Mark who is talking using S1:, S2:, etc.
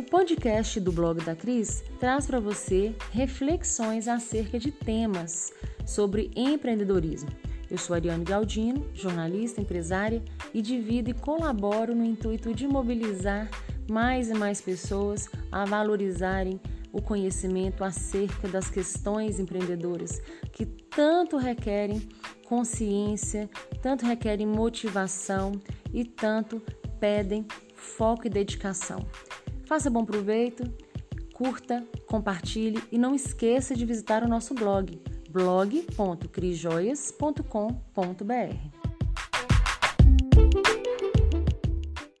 S1: O podcast do blog da Cris traz para você reflexões acerca de temas sobre empreendedorismo. Eu sou Ariane Galdino, jornalista, empresária e divido e colaboro no intuito de mobilizar mais e mais pessoas a valorizarem o conhecimento acerca das questões empreendedoras que tanto requerem consciência, tanto requerem motivação e tanto pedem foco e dedicação. Faça bom proveito, curta, compartilhe e não esqueça de visitar o nosso blog blog.crisjoias.com.br.